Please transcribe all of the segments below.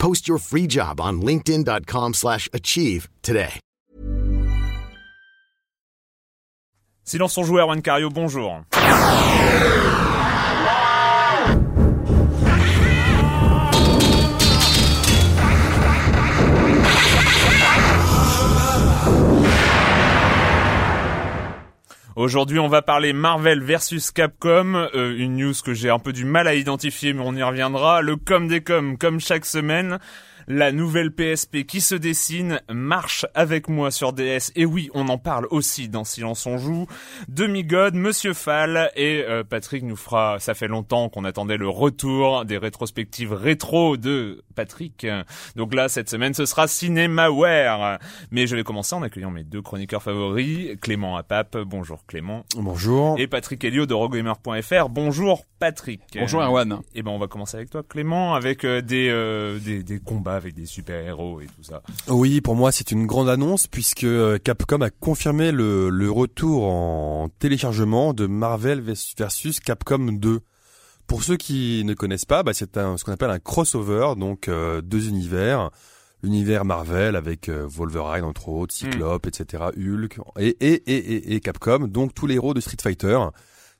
Post your free job on linkedin.com/achieve slash achieve today. Silence on joueur, Juan Cario, bonjour. Aujourd'hui, on va parler Marvel versus Capcom, euh, une news que j'ai un peu du mal à identifier, mais on y reviendra. Le com des com, comme chaque semaine. La nouvelle PSP qui se dessine marche avec moi sur DS. Et oui, on en parle aussi dans Silence on joue. Demi-God, Monsieur Fall et euh, Patrick nous fera. Ça fait longtemps qu'on attendait le retour des rétrospectives rétro de Patrick. Donc là, cette semaine, ce sera Cinemaware. Mais je vais commencer en accueillant mes deux chroniqueurs favoris, Clément Apap. Bonjour Clément. Bonjour. Et Patrick Helio de Rogamer.fr. Bonjour Patrick. Bonjour Erwan. Et ben on va commencer avec toi Clément, avec euh, des, euh, des des combats avec des super-héros et tout ça. Oui, pour moi, c'est une grande annonce puisque euh, Capcom a confirmé le, le retour en téléchargement de Marvel versus Capcom 2. Pour ceux qui ne connaissent pas, bah, c'est ce qu'on appelle un crossover, donc euh, deux univers. L'univers Marvel avec euh, Wolverine entre autres, Cyclope, etc., Hulk et, et, et, et, et Capcom, donc tous les héros de Street Fighter.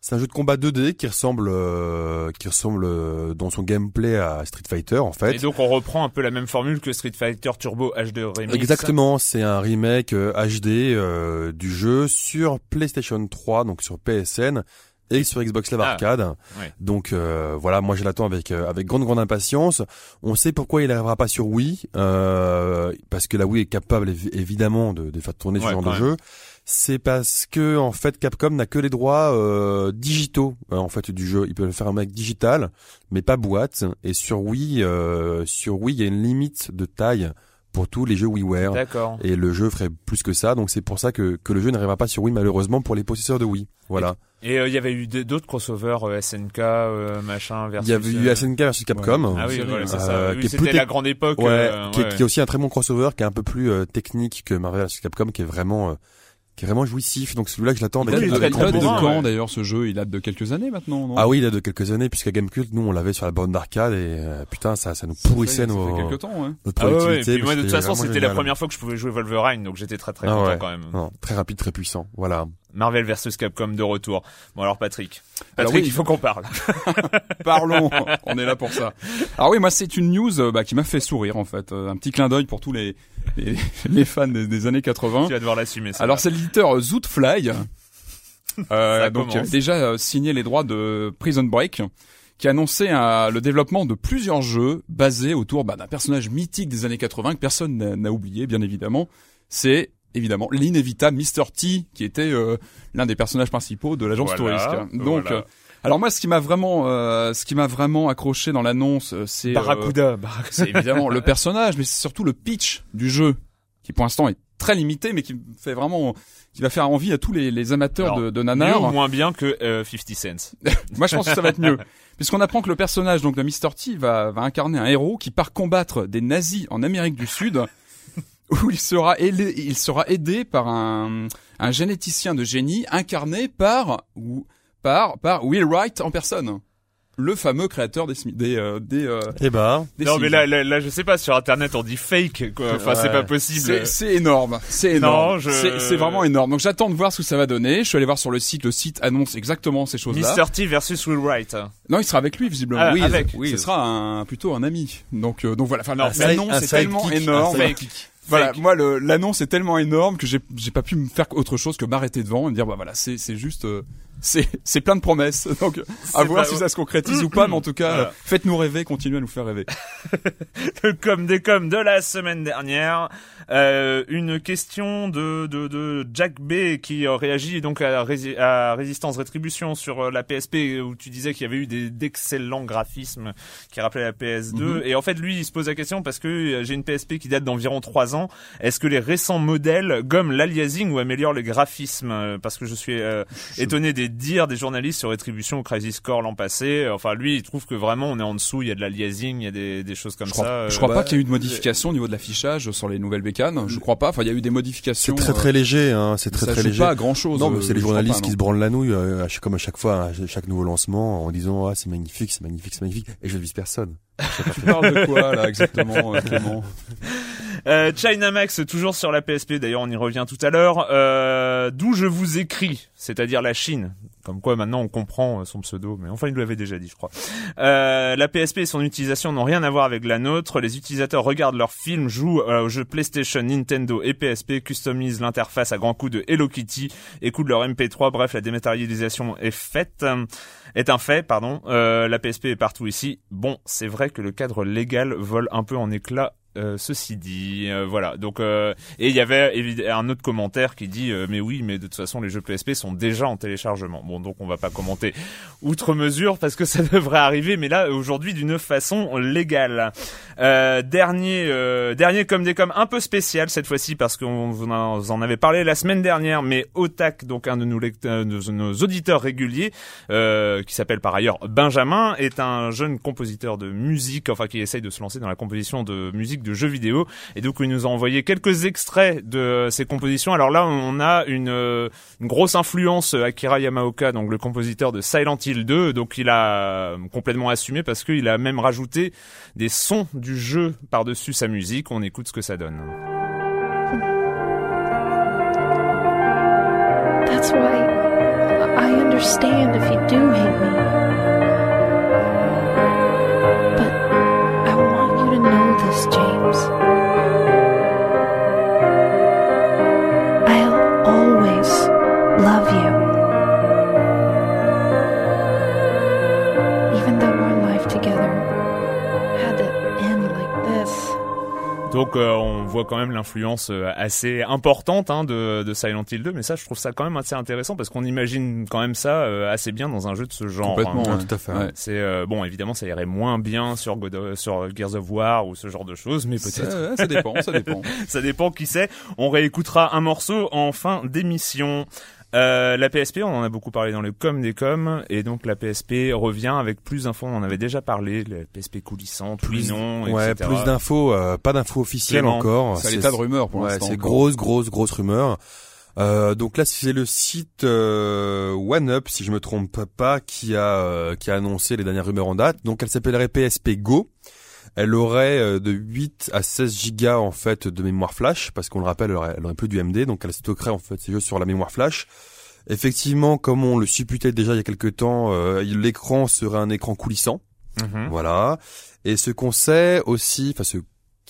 C'est un jeu de combat 2D qui ressemble, euh, qui ressemble euh, dans son gameplay à Street Fighter en fait. Et donc on reprend un peu la même formule que Street Fighter Turbo HD Remix. Exactement, c'est un remake euh, HD euh, du jeu sur PlayStation 3, donc sur PSN et sur Xbox Live Ah, Arcade. ouais. Donc euh, voilà, moi je l'attends avec euh, avec grande grande impatience. On sait pourquoi il n'arrivera pas sur Wii, euh, parce que la Wii est capable évi- évidemment de, de faire tourner ce Ouais, genre quand de jeu. C'est parce que en fait Capcom n'a que les droits euh, digitaux euh, en fait du jeu. Il peut le faire un mec digital, mais pas boîte. Et sur Wii, euh, sur Wii, il y a une limite de taille pour tous les jeux WiiWare. D'accord. Et le jeu ferait plus que ça, donc c'est pour ça que, que le jeu n'arrivera pas sur Wii malheureusement pour les possesseurs de Wii. Voilà. Et euh, il y avait eu d'autres crossovers euh, SNK euh, machin versus. Il y avait eu euh, SNK versus Capcom. Ah oui, voilà, c'est ça. Oui, qui est C'était plus la grande époque. Ouais, qui, est, ouais. qui est aussi un très bon crossover, qui est un peu plus euh, technique que Marvel vs Capcom, qui est vraiment, euh, qui est vraiment jouissif. Donc celui-là que je l'attends Il date de avec ouais. quand d'ailleurs ce jeu? Il date de quelques années maintenant, non? Ah oui, il a de quelques années, puisqu'à Gamecult, nous on l'avait sur la borne d'arcade et euh, putain, ça, ça nous pourrissait ça fait, ça nos, fait quelques temps, ouais. notre Ah ouais, ouais, et productivité. puis moi de toute façon c'était la première fois que je pouvais jouer Wolverine donc j'étais très très Ah content ouais. quand même. Non, très rapide, très puissant. Voilà. Marvel versus Capcom de retour. Bon alors Patrick. Patrick Alors oui. il faut qu'on parle. Parlons, on est là pour ça. Alors oui, moi c'est une news euh, bah, qui m'a fait sourire en fait, Euh, un petit clin d'œil pour tous les les, les fans des, des années 80. tu vas devoir l'assumer. ça. Alors c'est l'éditeur euh, Zootfly, euh, donc commence. euh, déjà signé les droits de Prison Break, qui a annoncé euh, le développement de plusieurs jeux basés autour bah, d'un personnage mythique des années 80 que personne n'a oublié, bien évidemment. C'est évidemment l'inévitable Mr. T, qui était euh, l'un des personnages principaux de l'agence Voilà, touriste. Donc, voilà. euh, alors moi, ce qui m'a vraiment, euh, ce qui m'a vraiment accroché dans l'annonce, euh, c'est euh, Barracuda. Barracuda. c'est évidemment le personnage, mais c'est surtout le pitch du jeu, qui pour l'instant est très limité, mais qui me fait vraiment, qui va faire envie à tous les, les amateurs Alors, de, de Mieux nanar. ou moins bien que euh, 50 Cent. Moi, je pense que ça va être mieux. Puisqu'on apprend que le personnage donc de Mr. T va, va incarner un héros qui part combattre des nazis en Amérique du Sud, où il sera aidé, il sera aidé par un, un généticien de génie incarné par ou par par Will Wright en personne, le fameux créateur des des euh, des, euh, Eh ben, des Non mais là, là, là, je sais pas, sur internet on dit fake, quoi. Enfin, c'est Ouais. pas possible. C'est, c'est énorme, c'est énorme, Non, je- c'est, c'est vraiment énorme. Donc j'attends de voir ce que ça va donner. Je suis allé voir sur le site, le site annonce exactement ces choses-là. Mr. T versus Will Wright. Non, il sera avec lui visiblement. Ah, oui, avec, oui, ce sera un, plutôt un ami. Donc, euh, donc voilà. Enfin, non, side- l'annonce un est tellement énorme. Fake. Voilà, moi le l'annonce est tellement énorme que j'ai j'ai pas pu me faire autre chose que m'arrêter devant et me dire bah voilà c'est c'est juste euh, c'est c'est plein de promesses donc à voir si ça se concrétise ou pas mais en tout cas Voilà. faites-nous rêver continuez à nous faire rêver. Le com des com de la semaine dernière. Euh, une question de, de, de Jack B qui euh, réagit donc à, Rési- à Résistance Rétribution sur euh, la PSP où tu disais qu'il y avait eu d'excellents graphismes qui rappelaient la PS2 Mhm. et en fait lui il se pose la question parce que euh, j'ai une PSP qui date d'environ 3 ans est-ce que les récents modèles gomment l'aliasing ou améliorent les graphismes? Euh, parce que je suis euh, étonné des dires des journalistes sur Rétribution ou Crisis Core l'an passé enfin lui il trouve que vraiment on est en dessous il y a de l'aliasing il y a des, des choses comme Je crois, ça je crois bah, pas qu'il y ait eu de modification au niveau de l'affichage sur les nouvelles bécanes. Je crois pas. Enfin il y a eu des c'est modifications. très très léger, hein, c'est euh, très ça très joue léger. pas à grand chose. Non, mais c'est les journalistes qui se branlent la nouille, euh, comme à chaque fois, à chaque nouveau lancement, en disant ah c'est magnifique, c'est magnifique, c'est magnifique, et je ne vise personne. Tu parles de quoi là exactement euh, Clément? Euh, Chinamax, toujours sur la PSP, d'ailleurs on y revient tout à l'heure, euh, d'où je vous écris, c'est-à-dire la Chine. Comme quoi maintenant on comprend euh, son pseudo, mais enfin il l'avait déjà dit je crois. Euh, la PSP et son utilisation n'ont rien à voir avec la nôtre. Les utilisateurs regardent leurs films, jouent euh, aux jeux PlayStation, Nintendo et PSP, customisent l'interface à grands coups de Hello Kitty, écoutent leur MP3, bref la dématérialisation est faite. Est un fait, pardon. Euh, la PSP est partout ici. Bon, c'est vrai que le cadre légal vole un peu en éclats euh, ceci dit, euh, voilà. Donc euh, et il y avait un autre commentaire qui dit euh, mais oui, mais de toute façon les jeux PSP sont déjà en téléchargement. Bon donc on va pas commenter outre mesure parce que ça devrait arriver, mais là aujourd'hui d'une façon légale. Euh, dernier euh, dernier comme des comme un peu spécial cette fois-ci parce qu'on vous en, avait parlé la semaine dernière, mais Otak donc un de nos, de nos auditeurs réguliers qui s'appelle par ailleurs Benjamin est un jeune compositeur de musique, enfin qui essaye de se lancer dans la composition de musique de jeux vidéo. Et donc il nous a envoyé quelques extraits de ses compositions. Alors là, on a une, euh, grosse influence euh, Akira Yamaoka, donc le compositeur de Silent Hill 2. Donc il a euh, complètement assumé parce qu'il a même rajouté des sons du jeu par-dessus sa musique. On écoute ce que ça donne. Donc euh, on voit quand même l'influence euh, assez importante hein, de, de Silent Hill 2, mais ça je trouve ça quand même assez intéressant parce qu'on imagine quand même ça euh, assez bien dans un jeu de ce genre. Complètement. hein. ouais. tout à fait. Ouais. C'est euh, bon évidemment ça irait moins bien sur God of- sur Gears of War ou ce genre de choses, mais peut-être Ça, ça dépend, ça dépend. ça dépend qui sait. On réécoutera un morceau en fin d'émission. Euh, la PSP, on en a beaucoup parlé dans le com des coms, et donc la PSP revient avec plus d'infos. On en avait déjà parlé, la PSP coulissante, oui, non, Ouais, etc. plus d'infos, euh, pas d'infos officielles Clément, encore. C'est à l'état de rumeur pour Ouais, l'instant. c'est grosse, grosse, grosse rumeur. Euh, donc là, c'est le site euh, OneUp, si je me trompe pas, qui a euh, qui a annoncé les dernières rumeurs en date. Donc elle s'appellerait PSP Go. Elle aurait euh, de 8 à 16 gigas en fait de mémoire flash, parce qu'on le rappelle, elle aurait, elle aurait plus du MD, donc elle stockerait en fait ses jeux sur la mémoire flash. Effectivement, comme on le supputait déjà il y a quelques temps, euh, l'écran serait un écran coulissant. Mhm. Voilà. Et ce qu'on sait aussi, enfin ce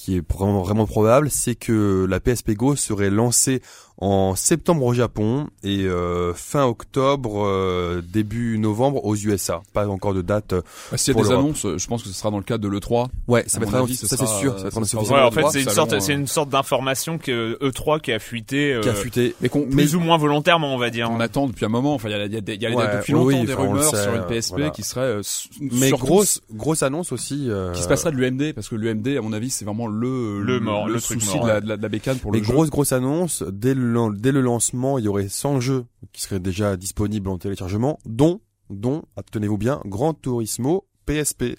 qui est vraiment, vraiment probable, c'est que la PSP Go serait lancée en septembre au Japon et euh, fin octobre, euh, début novembre aux USA. Pas encore de date. euh, Bah, S'il y a des annonces, je pense que ce sera dans le cadre de l'E3. Ouais, ça va être avis, ça, ce c'est sûr. Ça sera Ouais, en fait, c'est une sorte, euh, c'est une sorte d'information que E3 qui a fuité, euh, qui a fuité. Mais qu'on plus ou moins volontairement, on va dire. on attend depuis un moment. Enfin, il y a, y a, des- il y a Ouais, depuis oui, longtemps des enfin, rumeurs sait, sur une PSP voilà. qui serait euh, Mais grosse, grosse annonce aussi. euh, qui se passerait de l'UMD parce que l'UMD à mon avis c'est vraiment le Le mort, le truc souci mort, de, la, ouais. de la- de la bécane pour le Et jeu. grosse grosse annonce, dès le, dès le lancement, il y aurait 100 jeux qui seraient déjà disponibles en téléchargement, dont, dont, tenez-vous bien, Gran Turismo PSP.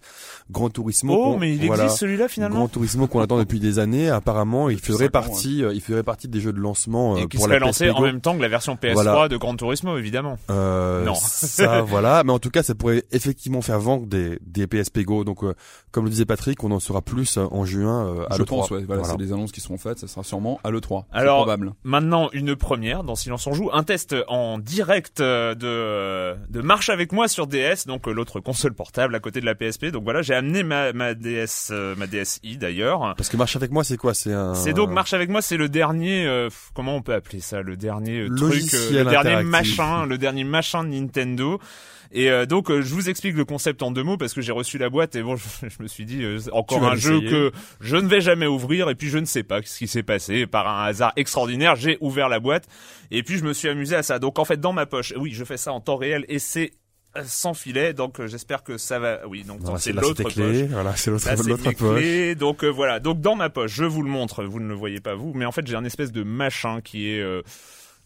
Gran Turismo. Oh, mais il voilà, existe celui-là finalement. Gran Turismo qu'on attend depuis des années. Apparemment, il cinq ans, partie, euh, il ferait partie des jeux de lancement euh, Et qui pour serait la lancé en même temps que la version PS3 Voilà. de Gran Turismo, évidemment. Euh, Non. ça, voilà. Mais en tout cas, ça pourrait effectivement faire vendre des, des PSP Go. Donc, euh, comme le disait Patrick, on en saura plus en juin euh, à je l'E3. pense, ouais, voilà, Voilà. c'est des annonces qui seront faites, ça sera sûrement à l'E3. C'est Alors, probable. Maintenant, une première dans Silence on joue, un test en direct de de marche avec moi sur DS, donc l'autre console portable à côté de la PSP. Donc voilà, j'ai amené ma ma DS euh, ma DSi d'ailleurs. Parce que marche avec moi, c'est quoi? C'est un. C'est donc marche avec moi, c'est le dernier euh, comment on peut appeler ça, le dernier euh, truc, euh, le dernier machin, le dernier machin de Nintendo. Et euh, donc euh, je vous explique le concept en deux mots parce que j'ai reçu la boîte et bon je, je me suis dit euh, encore un jeu que je ne vais jamais ouvrir et puis je ne sais pas ce qui s'est passé par un hasard extraordinaire j'ai ouvert la boîte et puis je me suis amusé à ça donc en fait dans ma poche oui je fais ça en temps réel et c'est euh, sans filet donc euh, j'espère que ça va oui donc Voilà, c'est là, l'autre poche clés. Voilà, c'est l'autre Là, c'est l'autre mes poche. clés. Donc euh, voilà. Donc dans ma poche, je vous le montre. Vous ne le voyez pas vous, mais en fait j'ai un espèce de machin qui est, euh,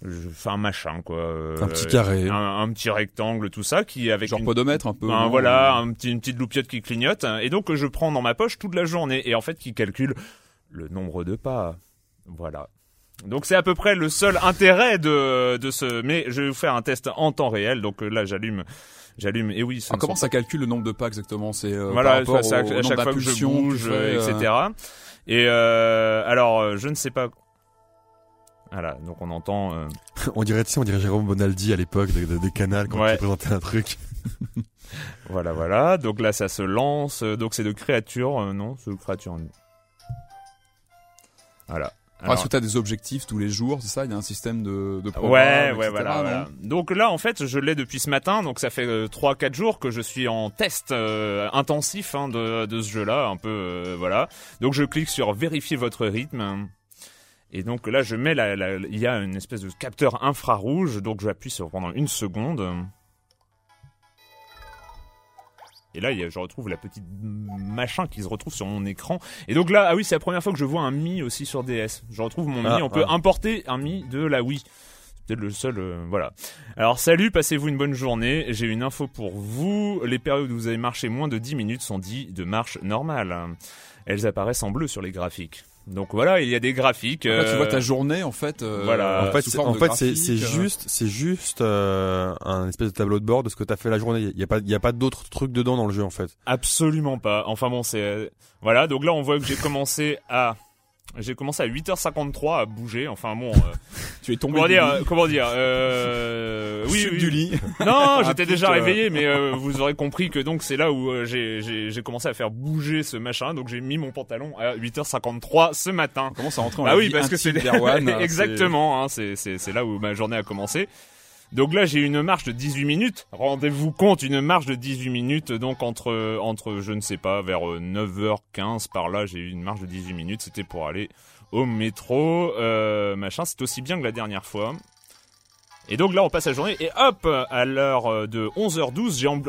je- enfin un machin quoi. euh, Un petit carré. un, un petit rectangle, tout ça, qui avec Genre une, podomètre un peu. un, voilà, un petit, une petite loupiote qui clignote, et donc euh, je prends dans ma poche toute la journée, et en fait qui calcule le nombre de pas. Voilà. Donc c'est à peu près le seul intérêt de de ce. Mais je vais vous faire un test en temps réel. Donc là j'allume, j'allume. Et oui. Ah, comment sont ça calcule le nombre de pas exactement? C'est euh, voilà, par rapport ça, ça, au, au à chaque fois que je bouge, fais, euh, euh, etc. Et euh, alors, je ne sais pas. Voilà, donc on entend. euh, On dirait, tu sais, on dirait Jérôme Bonaldi à l'époque de- de- des canals quand Ouais. il présentait un truc. voilà, voilà. Donc là, ça se lance. Donc c'est de créatures, euh, non, c'est de créatures. Voilà. Ah, Est-ce que t'as des objectifs tous les jours, c'est ça Il y a un système de, de programme, Ouais, etc., ouais, voilà. Donc là, en fait, je l'ai depuis ce matin. Donc ça fait euh, trois, quatre jours que je suis en test euh, intensif hein, de, de ce jeu-là, un peu, euh, voilà. Donc je clique sur vérifier votre rythme. Et donc là, je mets la, la- il y a une espèce de capteur infrarouge. Donc j'appuie sur pendant une seconde. Et là, je retrouve la petite machin qui se retrouve sur mon écran. Et donc là, ah oui, c'est la première fois que je vois un Mi aussi sur DS. Je retrouve mon Mi. Ah, On peut importer un Mi de la Wii. C'est peut-être le seul, euh, voilà. Alors salut, passez-vous une bonne journée. J'ai une info pour vous. Les périodes où vous avez marché moins de 10 minutes sont dites de marche normale. Elles apparaissent en bleu sur les graphiques. Donc voilà, il y a des graphiques. Tu euh, vois ta journée en fait. euh, voilà. en fait, c'est, forme en de fait, c'est, graphique, c'est euh. juste, c'est juste euh, un espèce de tableau de bord de ce que t'as fait la journée. Il y a pas, il y a pas d'autres trucs dedans dans le jeu en fait. Absolument pas. Enfin bon, c'est euh, voilà. Donc là, on voit que j'ai commencé à j'ai commencé à 8h53 à bouger. Enfin bon, euh, Tu es tombé. comment du dire, lit. euh, comment dire, euh, oui, oui. du lit. Non, j'étais déjà euh. réveillé, mais euh, vous aurez compris que donc c'est là où euh, j'ai j'ai j'ai commencé à faire bouger ce machin. Donc j'ai mis mon pantalon à 8h53 ce matin. Comment ça rentre dans Ah oui, parce que c'est hein, exactement. Hein, c'est c'est c'est là où ma journée a commencé. Donc là, j'ai une marche de 18 minutes. Rendez-vous compte, une marche de 18 minutes. Donc entre entre je ne sais pas vers euh, 9h15 par là, j'ai eu une marche de 18 minutes. C'était pour aller au métro, euh, machin. C'est aussi bien que la dernière fois. Et donc là, on passe la journée et hop, à l'heure euh, de 11h12, j'ai en,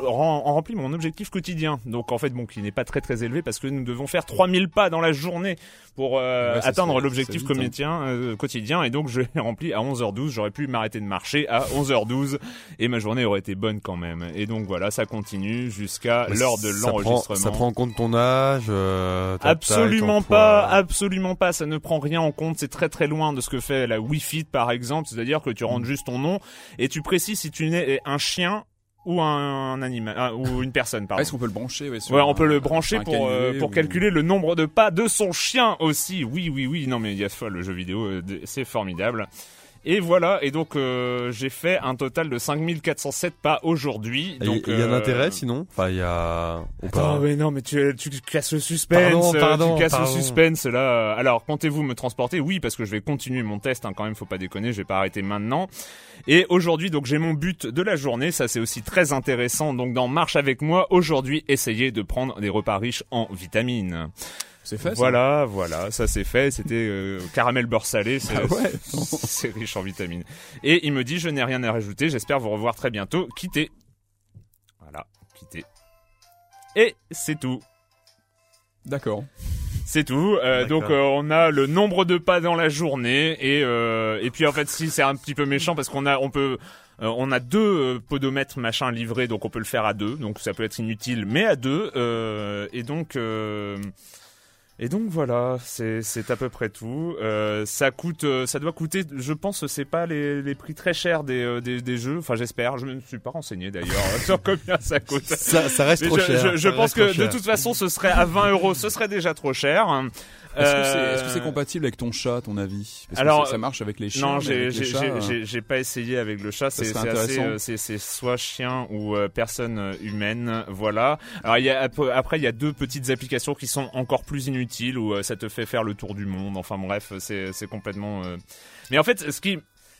rempli mon objectif quotidien. Donc en fait, bon, qui n'est pas très très élevé parce que nous devons faire 3000 pas dans la journée pour euh, Ouais, atteindre l'objectif quotidien, euh, quotidien. Et donc je l'ai rempli à 11h12. J'aurais pu m'arrêter de marcher à 11h12 et ma journée aurait été bonne quand même. Et donc voilà, ça continue jusqu'à l'heure de l'enregistrement. Ça prend en compte ton âge. euh, ta Absolument taille, pas, absolument pas. Ça ne prend rien en compte. C'est très très loin de ce que fait la Wii Fit par exemple. C'est-à-dire que tu Mm. rentres juste ton nom et tu précises si tu es un chien ou un animal ah, ou une personne. Pardon. Est-ce qu'on peut le brancher ouais, on un- peut le brancher pour euh, canivet pour ou- calculer le nombre de pas de son chien aussi. Oui, oui, oui. Non, mais il y a folle le jeu vidéo, euh, c'est formidable. Et voilà. Et donc euh, j'ai fait un total de 5407 pas aujourd'hui. Donc il y a un euh, intérêt sinon? Enfin, il y a. pas? Attends, mais non, mais tu, tu casses le suspense. Pardon, euh, pardon, tu casses pardon. le suspense là. Alors, comptez-vous me transporter? Oui, parce que je vais continuer mon test. Hein, quand même, faut pas déconner. Je vais pas arrêter maintenant. Et aujourd'hui, donc, j'ai mon but de la journée. Ça, c'est aussi très intéressant. Donc, dans Marche avec moi, aujourd'hui, essayez de prendre des repas riches en vitamines. C'est fait. ça Voilà, voilà, ça c'est fait. C'était euh, caramel beurre salé. C'est Ah ouais. c'est riche en vitamines. Et il me dit, je n'ai rien à rajouter. J'espère vous revoir très bientôt. Quittez. Voilà, quittez. Et c'est tout. D'accord. C'est tout. Euh, donc euh, on a le nombre de pas dans la journée et euh, et puis en fait si c'est un petit peu méchant parce qu'on a on peut on a deux podomètres machin livrés donc on peut le faire à deux donc ça peut être inutile mais à deux et donc et donc voilà, c'est à peu près tout. Euh, ça coûte, euh, ça doit coûter, je pense, c'est pas les, les prix très chers des, euh, des des jeux. Enfin, j'espère. Je ne me suis pas renseigné d'ailleurs sur combien ça coûte. Ça, ça reste Mais trop je, cher. je- je pense que de toute façon, ce serait à 20 euros, ce serait déjà trop cher. Est-ce que c'est Euh, compatible avec ton chat, ton avis? Parce que Alors, ça, ça marche avec les chiens. Non, j'ai euh, j'ai- pas essayé avec le chat. C'est assez, euh, c'est soit chien ou personne humaine, voilà. Alors il y a ap- après il y a deux petites applications qui sont encore plus inutiles où ça te fait faire le tour du monde. Enfin bref, c'est complètement. Mais en fait, ce qui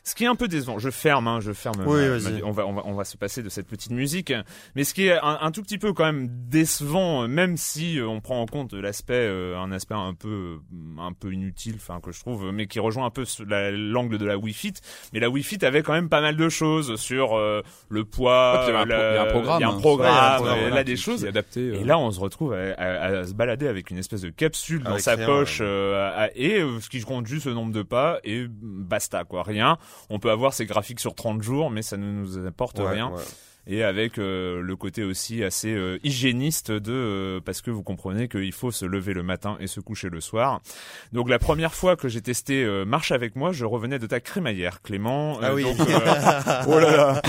ce qui est un peu décevant, je ferme, hein, je ferme. Oui, ma- vas-y. ma- on va, on va, on va se passer de cette petite musique. Mais ce qui est un, un tout petit peu quand même décevant, même si euh, on prend en compte l'aspect, euh, un aspect un peu, un peu inutile, enfin que je trouve, mais qui rejoint un peu la- l'angle de la Wii Fit. Mais la Wii Fit avait quand même pas mal de choses sur euh, le poids. il y a un pro- la- il y a un programme. il y a un programme, Ouais, il y a un programme, là des choses. qui est adapté. euh. Et là, on se retrouve à, à- à se balader avec une espèce de capsule dans Avec sa rien, poche ouais. euh, à- et ce qui compte juste le nombre de pas et basta quoi, rien. On peut avoir ces graphiques sur 30 jours, mais ça ne nous apporte Ouais, rien. ouais. Et avec euh, le côté aussi assez euh, hygiéniste de euh, parce que vous comprenez qu'il faut se lever le matin et se coucher le soir. Donc la première fois que j'ai testé euh, Marche avec moi, je revenais de ta crémaillère, Clément. Ah oui. donc, oh là là.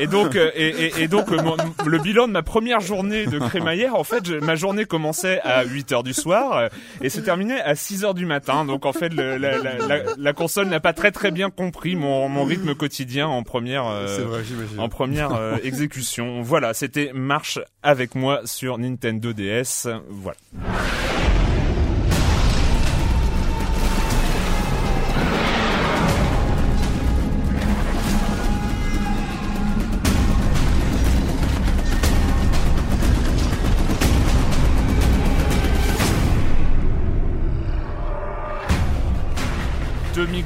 Et donc, et, et, et donc mon- le bilan de ma première journée de crémaillère, en fait, je- ma journée commençait à 8 heures du soir et se terminait à 6 heures du matin. Donc en fait, le- la, la, la, la console n'a pas très très bien compris mon, mon rythme quotidien en première. euh, vrai, en première euh, exécution. Voilà, c'était Marche avec moi sur Nintendo DS. Voilà.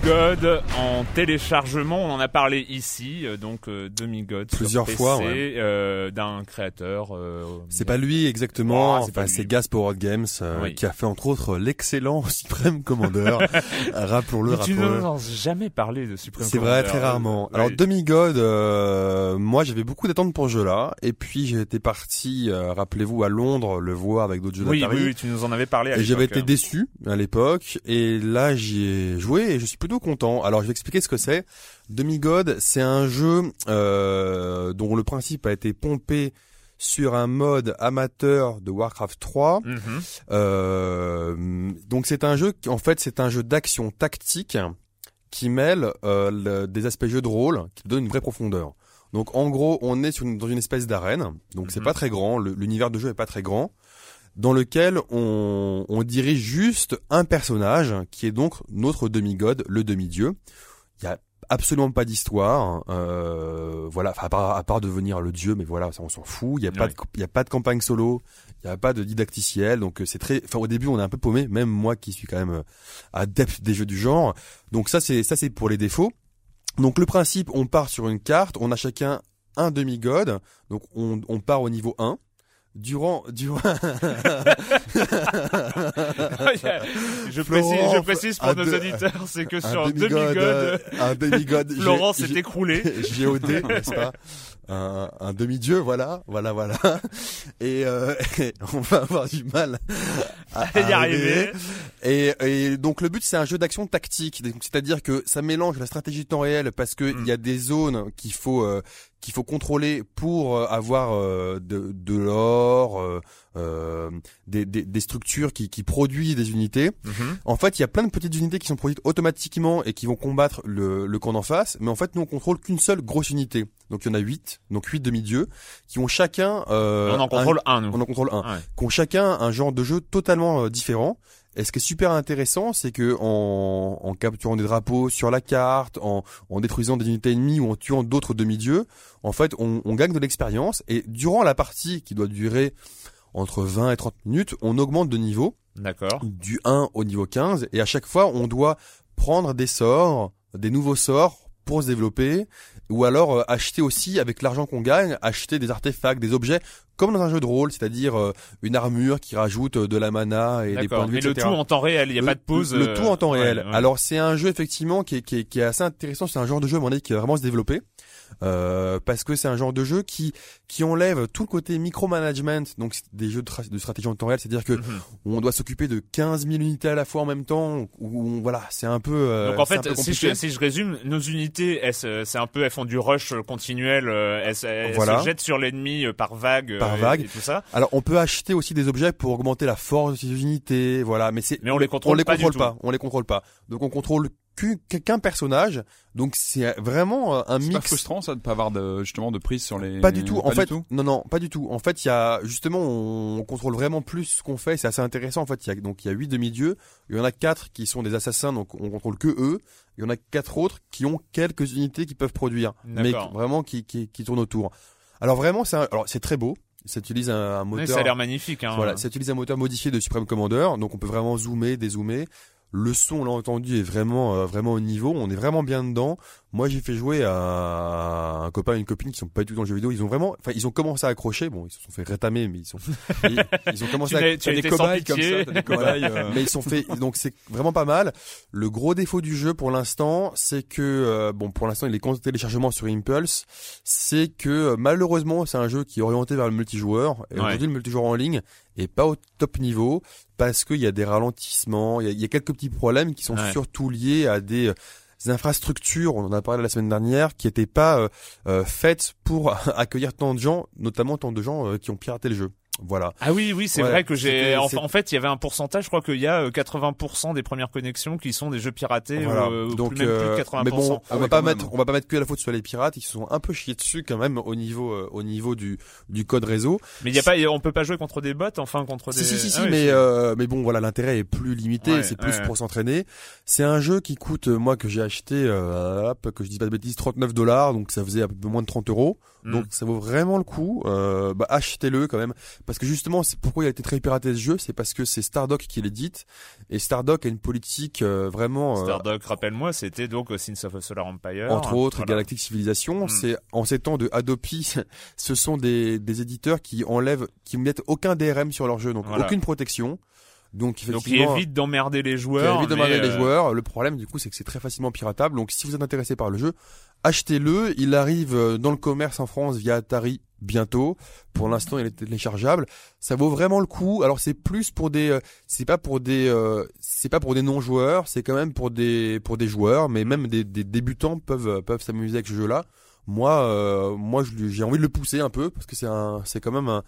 Demigod en téléchargement, on en a parlé ici, euh, donc euh, Demigod sur Plusieurs PC, fois, ouais. euh, d'un créateur. euh, C'est pas lui exactement, c'est enfin, c'est Gaspower Games euh, Oui. qui a fait entre autres l'excellent Supreme Commander. Rappelons-le, Mais tu ne rappelons-le. jamais parlé de Supreme C'est vrai, Commander. très rarement. Alors oui. Demigod, euh, moi j'avais beaucoup d'attentes pour ce jeu-là, et puis j'étais parti, euh, rappelez-vous, à Londres le voir avec d'autres jeux oui, d'Atari. oui, oui, tu nous en avais parlé. À Et j'avais été déçu à l'époque, et là j'y ai joué et je suis plutôt content. Alors je vais expliquer ce que c'est. Demigod, c'est un jeu euh, dont le principe a été pompé sur un mode amateur de Warcraft 3. Mhm. Euh, donc c'est un jeu, qui- en fait c'est un jeu d'action tactique qui mêle euh, le- des aspects jeux de rôle, qui donne une vraie profondeur. Donc en gros, on est sur une- dans une espèce d'arène, donc c'est Mhm. pas très grand, l'univers de jeu est pas très grand, dans lequel on, on dirige juste un personnage qui est donc notre demi-god, le demi-dieu. Il y a absolument pas d'histoire, euh, voilà, à part, à part devenir le dieu, mais voilà, ça on s'en fout. Il y a pas de, il y a pas de campagne solo, il y a pas de didacticiel, donc euh, c'est très, enfin au début on est un peu paumé, même moi qui suis quand même euh, adepte des jeux du genre. Donc ça c'est ça c'est pour les défauts. Donc le principe, on part sur une carte, on a chacun un demi-god, donc on, on part au niveau 1. Durant, durant, je, Florent, précise, je précise pour un nos de- auditeurs, c'est que un sur euh, Demigod, un demi-god. j'ai- Florent s'est écroulé. JOD, n'est-ce pas? Un, un demi-dieu, voilà, voilà, voilà. Et, euh, on va avoir du mal à, À y arriver. Et, et donc le but c'est un jeu d'action tactique, c'est-à-dire que ça mélange la stratégie de temps réel parce que il Mm. y a des zones qu'il faut euh, qu'il faut contrôler pour euh, avoir euh, de, de l'or, euh, euh, des, des, des structures qui, qui produisent des unités. Mhm. En fait, il y a plein de petites unités qui sont produites automatiquement et qui vont combattre le, le camp d'en face, mais en fait, nous on contrôle qu'une seule grosse unité. Donc il y en a huit, donc huit demi-dieux, qui ont chacun euh, on en un- contrôle un, nous. on en contrôle un, Ouais. qui ont chacun un genre de jeu totalement euh, différent. Et ce qui est super intéressant, c'est que en, en capturant des drapeaux sur la carte, en, en détruisant des unités ennemies ou en tuant d'autres demi-dieux, en fait, on, on gagne de l'expérience. Et durant la partie qui doit durer entre 20 et 30 minutes, on augmente de niveau D'accord. du 1 au niveau 15 et à chaque fois on doit prendre des sorts, des nouveaux sorts pour se développer, ou alors euh, acheter aussi avec l'argent qu'on gagne, acheter des artefacts, des objets comme dans un jeu de rôle, c'est-à-dire euh, une armure qui rajoute euh, de la mana et des points de vue, Mais le etc. tout en temps réel, il n'y a Le- pas de pause. Le euh, tout en temps ouais, réel. ouais. Alors c'est un jeu effectivement qui est, qui est, qui est assez intéressant. C'est un genre de jeu, à mon avis, qui va vraiment se développer euh, parce que c'est un genre de jeu qui qui enlève tout le côté micromanagement. Donc des jeux de, tra- de stratégie en temps réel, c'est-à-dire que Mhm. on doit s'occuper de 15 000 unités à la fois en même temps. Où, on- voilà, c'est un peu. euh, Donc en fait, si je, si je résume, nos unités, c'est un peu, elles font du rush continuel, euh, elles, elles Voilà. se jettent sur l'ennemi euh, par vague, euh, Par et- vague. et tout ça. Alors on peut acheter aussi des objets pour augmenter la force de ces unités, voilà. Mais c'est Mais on les contrôle on les pas du contrôle tout. pas, on les contrôle pas. Donc on contrôle qu'un personnage. Donc c'est vraiment euh, un C'est pas mix. frustrant ça de pas avoir de, justement de prise sur les. Pas du tout. En fait, tout non, non, pas du tout. En fait, il y a justement, on contrôle vraiment plus ce qu'on fait. C'est assez intéressant. En fait, il y a donc il y a huit demi-dieux. Il y en a quatre qui sont des assassins, donc on contrôle que eux. Il y en a quatre autres qui ont quelques unités qui peuvent produire, mais vraiment qui, qui qui tournent autour. Alors vraiment, c'est un- alors c'est très beau. Ça utilise un, moteur. ça a l'air magnifique. Hein. Voilà, ça utilise un moteur modifié de Supreme Commander, donc on peut vraiment zoomer, dézoomer. Le son, on l'a entendu, est vraiment euh, vraiment au niveau. On est vraiment bien dedans. Moi, j'ai fait jouer à un copain et une copine qui sont pas du tout dans le jeu vidéo. Ils ont vraiment, enfin, ils ont commencé à accrocher. Bon, ils se sont fait rétamer, mais ils sont, ils, ils ont commencé Tu à tu as des cobayes comme ça, des cobayes. euh, mais ils sont faits donc c'est vraiment pas mal. Le gros défaut du jeu pour l'instant, c'est que euh, bon pour l'instant il est compte téléchargement sur Impulse, c'est que euh, malheureusement c'est un jeu qui est orienté vers le multijoueur et Ouais. aujourd'hui le multijoueur en ligne est pas au top niveau parce qu'il y a des ralentissements, il y a, il y a quelques petits problèmes qui sont Ouais. surtout liés à des euh, des infrastructures, on en a parlé la semaine dernière, qui n'étaient pas euh, euh, faites pour accueillir tant de gens, notamment tant de gens euh, qui ont piraté le jeu. Voilà. Ah oui, oui, c'est Ouais, vrai que j'ai. En, fait, il y avait un pourcentage. Je crois qu'il y a euh, 80% des premières connexions qui sont des jeux piratés, Voilà. euh, ou Donc, plus, même plus euh, de 80%. mais bon, Ah on ouais, va pas même. mettre, on va pas mettre que la faute sur les pirates, ils se sont un peu chiés dessus quand même au niveau, euh, au niveau du, du code réseau. Mais il y a pas, on peut pas jouer contre des bots, enfin contre des. Si si si, si Ah oui, mais euh, mais bon voilà, l'intérêt est plus limité, Ouais, c'est plus ouais. pour s'entraîner. C'est un jeu qui coûte, euh, moi que j'ai acheté, euh, hop, que je dis pas de bêtises, 39 dollars, donc ça faisait un peu moins de 30 euros. Mm. Donc ça vaut vraiment le coup. Euh, bah, achetez-le quand même, parce que justement, c'est pourquoi il a été très piraté ce jeu, c'est parce que c'est Stardock qui l'édite et Stardock a une politique euh, vraiment. euh, Stardock, rappelle-moi, c'était donc Sins of a Solar Empire. entre autres Voilà. Galactic Civilization. Mm. C'est en ces temps de Adopi, ce sont des, des éditeurs qui enlèvent, qui mettent aucun DRM sur leur jeu, donc Voilà. aucune protection. Donc Donc il évite d'emmerder les joueurs. évite de mais, marrer les euh, joueurs. Le problème du coup, c'est que c'est très facilement piratable. Donc si vous êtes intéressé par le jeu, achetez-le. Il arrive euh, dans le commerce en France via Atari bientôt. Pour l'instant, il est téléchargeable. Ça vaut vraiment le coup. Alors c'est plus pour des, euh, c'est pas pour des, euh, c'est pas pour des non-joueurs. C'est quand même pour des, pour des joueurs, mais même des, des débutants peuvent peuvent s'amuser avec ce jeu-là. Moi, euh, moi, j'ai envie de le pousser un peu parce que c'est un, c'est quand même un,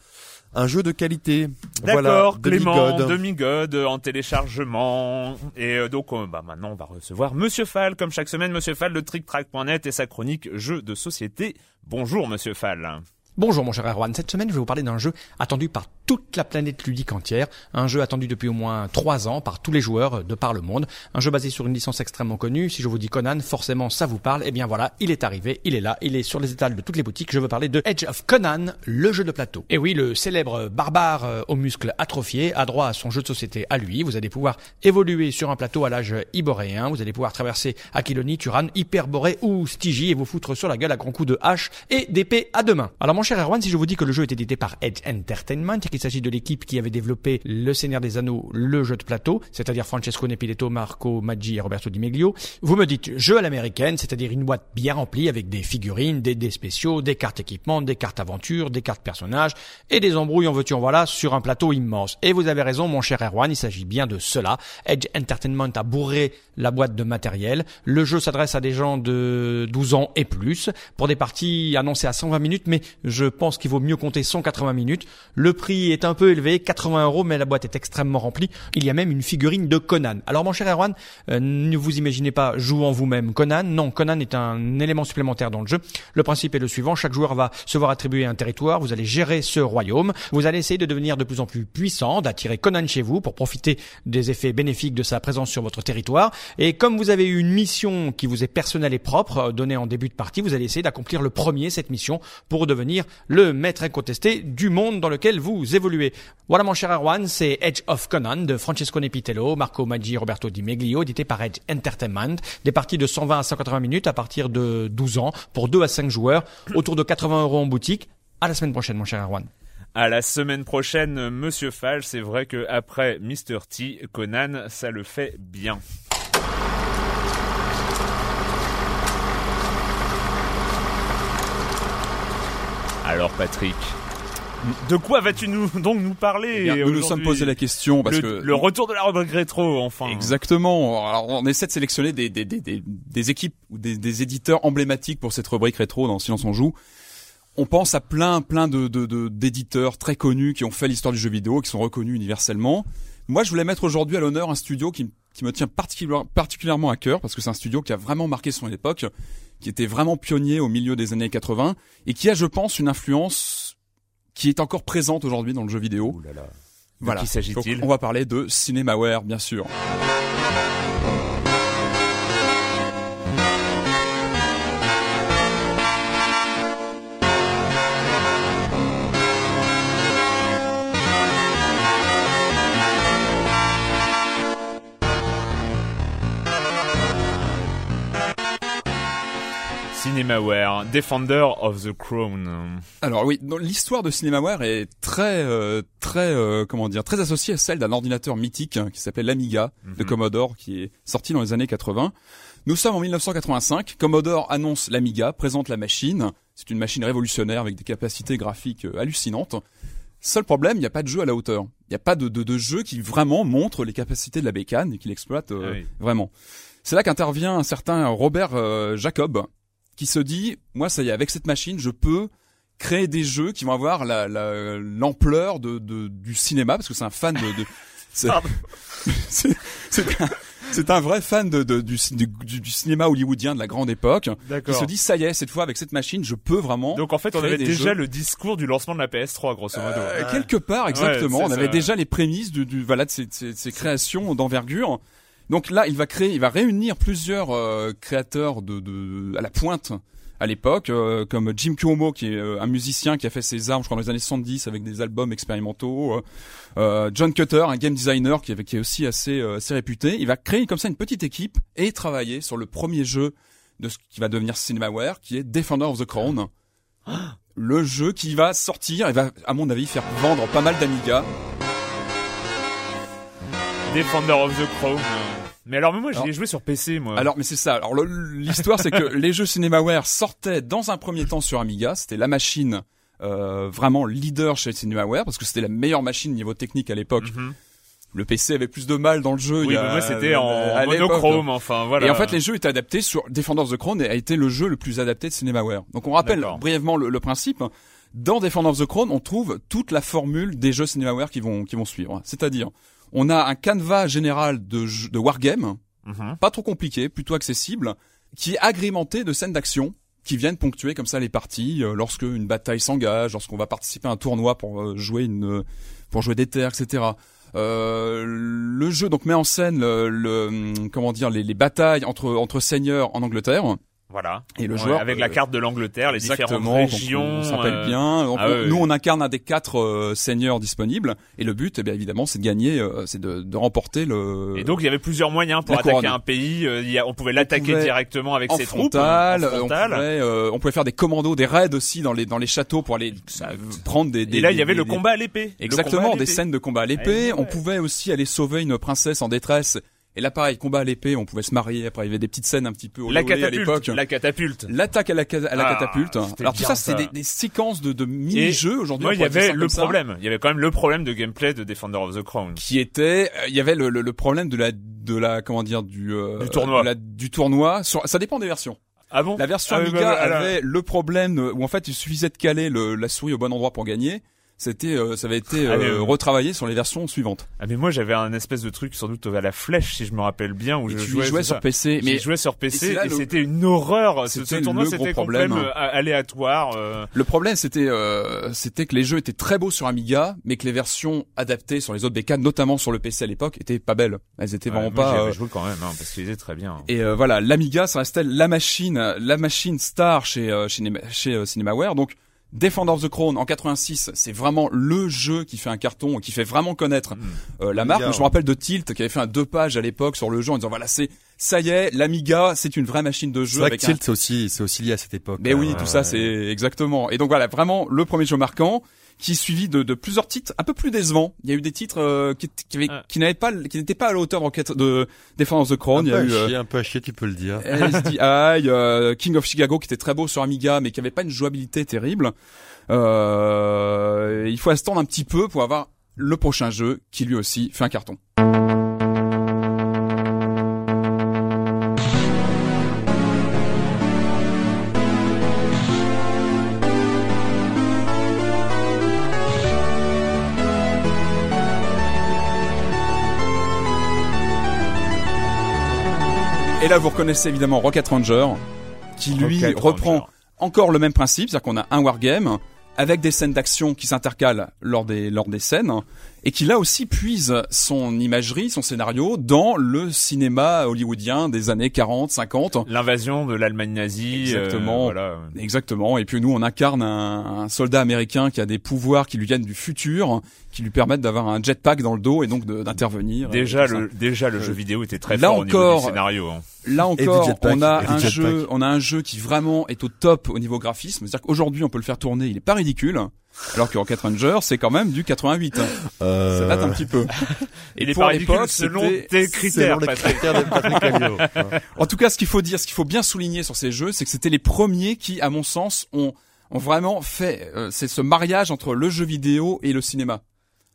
un jeu de qualité. D'accord, Voilà, Clément, Demigod. En téléchargement. Et euh, donc, bah, maintenant, on va recevoir Monsieur Fall, comme chaque semaine, Monsieur Fall de TrickTrack.net et sa chronique Jeux de société. Bonjour, Monsieur Fall. Bonjour mon cher Erwan, cette semaine je vais vous parler d'un jeu attendu par toute la planète ludique entière, un jeu attendu depuis au moins trois ans par tous les joueurs de par le monde, un jeu basé sur une licence extrêmement connue, si je vous dis Conan, forcément ça vous parle, et bien voilà, il est arrivé, il est là, il est sur les étals de toutes les boutiques, je veux parler de Edge of Conan, le jeu de plateau. Et oui, le célèbre barbare euh, aux muscles atrophiés a droit à son jeu de société à lui, vous allez pouvoir évoluer sur un plateau à l'âge iboréen, vous allez pouvoir traverser Aquiloni, Turan, Hyperborée ou Stygie et vous foutre sur la gueule à grands coups de hache et d'épée à deux mains. Alors mon cher Erwan, si je vous dis que le jeu est édité par Edge Entertainment et qu'il s'agit de l'équipe qui avait développé Le Seigneur des Anneaux, le jeu de plateau, c'est-à-dire Francesco Nepiletto, Marco Maggi et Roberto Di Meglio, vous me dites jeu à l'américaine, c'est-à-dire une boîte bien remplie avec des figurines, des dés spéciaux, des cartes équipement, des cartes aventure, des cartes personnages et des embrouilles en veux-tu en voilà sur un plateau immense. Et vous avez raison mon cher Erwan, il s'agit bien de cela. Edge Entertainment a bourré la boîte de matériel. Le jeu s'adresse à des gens de 12 ans et plus pour des parties annoncées à 120 minutes, mais je pense qu'il vaut mieux compter 180 minutes. Le prix est un peu élevé, 80 euros, mais la boîte est extrêmement remplie. Il y a même une figurine de Conan. Alors mon cher Erwan, euh, ne vous imaginez pas jouant vous-même Conan. Non, Conan est un élément supplémentaire dans le jeu. Le principe est le suivant, chaque joueur va se voir attribuer un territoire, vous allez gérer ce royaume, vous allez essayer de devenir de plus en plus puissant, d'attirer Conan chez vous pour profiter des effets bénéfiques de sa présence sur votre territoire. Et comme vous avez eu une mission qui vous est personnelle et propre, euh, donnée en début de partie, vous allez essayer d'accomplir le premier cette mission pour devenir le maître incontesté du monde dans lequel vous évolué. Voilà mon cher Erwan, c'est Edge of Conan de Francesco Nepitello, Marco Maggi, Roberto Di Meglio, édité par Edge Entertainment. Des parties de 120 à 180 minutes à partir de 12 ans pour 2 à 5 joueurs, autour de 80 euros en boutique. À la semaine prochaine mon cher Erwan. À la semaine prochaine, Monsieur Fall. C'est vrai que après Mr. T, Conan, ça le fait bien. Alors Patrick, de quoi vas-tu nous donc nous parler Eh bien, nous nous sommes posé la question parce le, que le retour de la rubrique rétro, enfin. Exactement. Alors, on essaie de sélectionner des, des, des, des, des équipes ou des, des éditeurs emblématiques pour cette rubrique rétro dans Silence on joue. On pense à plein, plein de, de, de- d'éditeurs très connus qui ont fait l'histoire du jeu vidéo, qui sont reconnus universellement. Moi, je voulais mettre aujourd'hui à l'honneur un studio qui, qui me tient particulière- particulièrement à cœur parce que c'est un studio qui a vraiment marqué son époque, qui était vraiment pionnier au milieu des années 80 et qui a, je pense, une influence qui est encore présente aujourd'hui dans le jeu vidéo. Ouh là là. Voilà. qui s'agit-il? Donc, On va parler de Cinemaware, bien sûr. Cinemaware, Defender of the Crown. Alors oui, l'histoire de Cinemaware est très euh, très euh, comment dire très associée à celle d'un ordinateur mythique hein, qui s'appelait l'Amiga de Mhm. Commodore qui est sorti dans les années 80. Nous sommes en 1985, Commodore annonce l'Amiga, présente la machine. C'est une machine révolutionnaire avec des capacités graphiques euh, hallucinantes. Seul problème, il n'y a pas de jeu à la hauteur. Il n'y a pas de, de, de jeu qui vraiment montre les capacités de la bécane et qui l'exploite euh, Ah oui. vraiment. C'est là qu'intervient un certain Robert euh, Jacob qui se dit, moi ça y est, avec cette machine, je peux créer des jeux qui vont avoir la la- l'ampleur de, de du cinéma parce que c'est un fan de, de c'est Pardon. c'est c'est un, vrai fan de, de- du, du, du- du cinéma hollywoodien de la grande époque qui se dit ça y est cette fois avec cette machine je peux vraiment Donc en fait, on avait déjà jeux. le discours du lancement de la PS3, grosso modo. Euh, quelque part exactement Ouais, on avait ça. déjà les prémices du, du voilà de ces, ces, ces créations d'envergure donc là il va créer il va réunir plusieurs euh, créateurs de, de à la pointe à l'époque euh, comme Jim Cuomo qui est euh, un musicien qui a fait ses armes je crois dans les années 70 avec des albums expérimentaux euh, euh, John Cutter un game designer qui, qui est aussi assez euh, assez réputé il va créer comme ça une petite équipe et travailler sur le premier jeu de ce qui va devenir Cinemaware qui est Defender of the Crown le jeu qui va sortir et va, à mon avis, faire vendre pas mal d'Amiga. Defender of the Crown. Mais alors, mais moi, je l'ai joué sur PC, moi. Alors, mais c'est ça. Alors, l'histoire, c'est que les jeux Cinemaware sortaient dans un premier temps sur Amiga. C'était la machine euh, vraiment leader chez Cinemaware parce que c'était la meilleure machine niveau technique à l'époque. Mhm. Le PC avait plus de mal dans le jeu. oui, mais c'était en l'époque. monochrome, enfin, voilà. Et en fait, les jeux étaient adaptés sur Defender of the Crown et a été le jeu le plus adapté de Cinemaware. Donc, on rappelle brièvement le, le principe. Dans Defender of the Crown, on trouve toute la formule des jeux Cinemaware qui vont qui vont suivre. C'est-à-dire, on a un canevas général de, de wargame, Mhm. pas trop compliqué, plutôt accessible, qui est agrémenté de scènes d'action qui viennent ponctuer comme ça les parties euh, lorsque une bataille s'engage, lorsqu'on va participer à un tournoi pour euh, jouer une pour jouer des terres, etc. Euh, le jeu donc met en scène le, le, hum, comment dire les, les batailles entre entre seigneurs en Angleterre Voilà. et le joueur avec euh, la carte de l'Angleterre, les différentes régions. on s'appelle euh, bien. Donc, ah on- nous, on incarne un des quatre euh, seigneurs disponibles, et le but, eh bien évidemment, c'est de gagner, euh, c'est de, de remporter le. Et donc il y avait plusieurs moyens pour attaquer couronne. un pays. Euh, il y a- on pouvait l'attaquer directement avec ses troupes. en euh, on pouvait, euh, on pouvait faire des commandos, des raids aussi dans les dans les châteaux pour aller euh, prendre des. des Et là il y des- avait le combat à l'épée. Combat Exactement, à des scènes de combat à l'épée. Ouais. On pouvait aussi aller sauver une princesse en détresse. Et là, pareil, combat à l'épée, on pouvait se marier. Après, il y avait des petites scènes un petit peu La à catapulte. l'époque. La catapulte. L'attaque à la, ca- à la Ah, catapulte. Alors tout ça, c'est des, des séquences de, de mini-jeux aujourd'hui. Il y avait le problème. Il y avait quand même le problème de gameplay de Defender of the Crown. qui était euh, il y avait le, le, le problème de la de la comment dire du euh, Du tournoi. la- du tournoi sur ça dépend des versions Ah bon? La version Ah Amiga bah, bah, avait le problème de- où en fait il suffisait de caler le, la souris au bon endroit pour gagner c'était euh, ça avait été Ah, mais, euh, euh, retravaillé sur les versions suivantes Ah mais moi j'avais un espèce de truc sans doute à la flèche si je me rappelle bien où et je tu jouais, sur ça. PC Mais je jouais sur et PC et, le- c'était une horreur. Ce, ce C'était tournoi c'était problème. euh, aléatoire. euh. le problème c'était euh, c'était que les jeux étaient très beaux sur Amiga mais que les versions adaptées sur les autres bécanes notamment sur le PC à l'époque étaient pas belles elles étaient Ouais, vraiment pas euh, joué quand même hein, parce qu'il était très bien. Et euh, voilà, l'Amiga, ça restait la machine, la machine star chez euh, chez, chez euh, Cinemaware. Donc Defender of the Crown en 86, c'est vraiment le jeu qui fait un carton, qui fait vraiment connaître euh, la marque. Je me rappelle de Tilt qui avait fait un deux pages à l'époque sur le jeu en disant voilà c'est ça y est, l'Amiga c'est une vraie machine de C'est jeu un Tilt, c'est aussi, c'est aussi lié à cette époque. mais oui, Ouais, tout ça, c'est exactement. Et donc voilà, vraiment le premier jeu marquant, qui est suivi de, de plusieurs titres un peu plus décevants. Il y a eu des titres euh, qui, qui, avaient- Ah. qui n'avaient pas, qui n'étaient pas à la hauteur de, de Defender of the Un Crown. Il y a eu euh, chier, un peu à chier, tu peux le dire. LSDI, euh, King of Chicago qui était très beau sur Amiga, mais qui avait pas une jouabilité terrible. Euh, il faut attendre un petit peu pour avoir le prochain jeu qui lui aussi fait un carton. Et là, vous reconnaissez évidemment Rocket Ranger, qui lui Rocket reprend Ranger. encore le même principe, c'est-à-dire qu'on a un wargame avec des scènes d'action qui s'intercalent lors des lors des scènes et qui là aussi puise son imagerie, son scénario dans le cinéma hollywoodien des années 40, 50. L'invasion de l'Allemagne nazie. euh, Exactement. voilà. Exactement. Et puis nous, on incarne un, un soldat américain qui a des pouvoirs qui lui viennent du futur, qui lui permettent d'avoir un jetpack dans le dos et donc d'intervenir. Déjà tout ça. le déjà le jeu vidéo était très Là fort au niveau encore, du scénario. hein. Là encore, jetpack, on a un jeu, on a un jeu qui vraiment est au top au niveau graphisme. C'est-à-dire qu'aujourd'hui, on peut le faire tourner, il est pas ridicule. Alors que Rocket Ranger, c'est quand même du 88. hein. Euh, Ça date un petit peu. Il est pour l'époque, selon tes selon critères. les Patrick. critères de. En tout cas, ce qu'il faut dire, ce qu'il faut bien souligner sur ces jeux, c'est que c'était les premiers qui, à mon sens, ont, ont vraiment fait, euh, c'est ce mariage entre le jeu vidéo et le cinéma.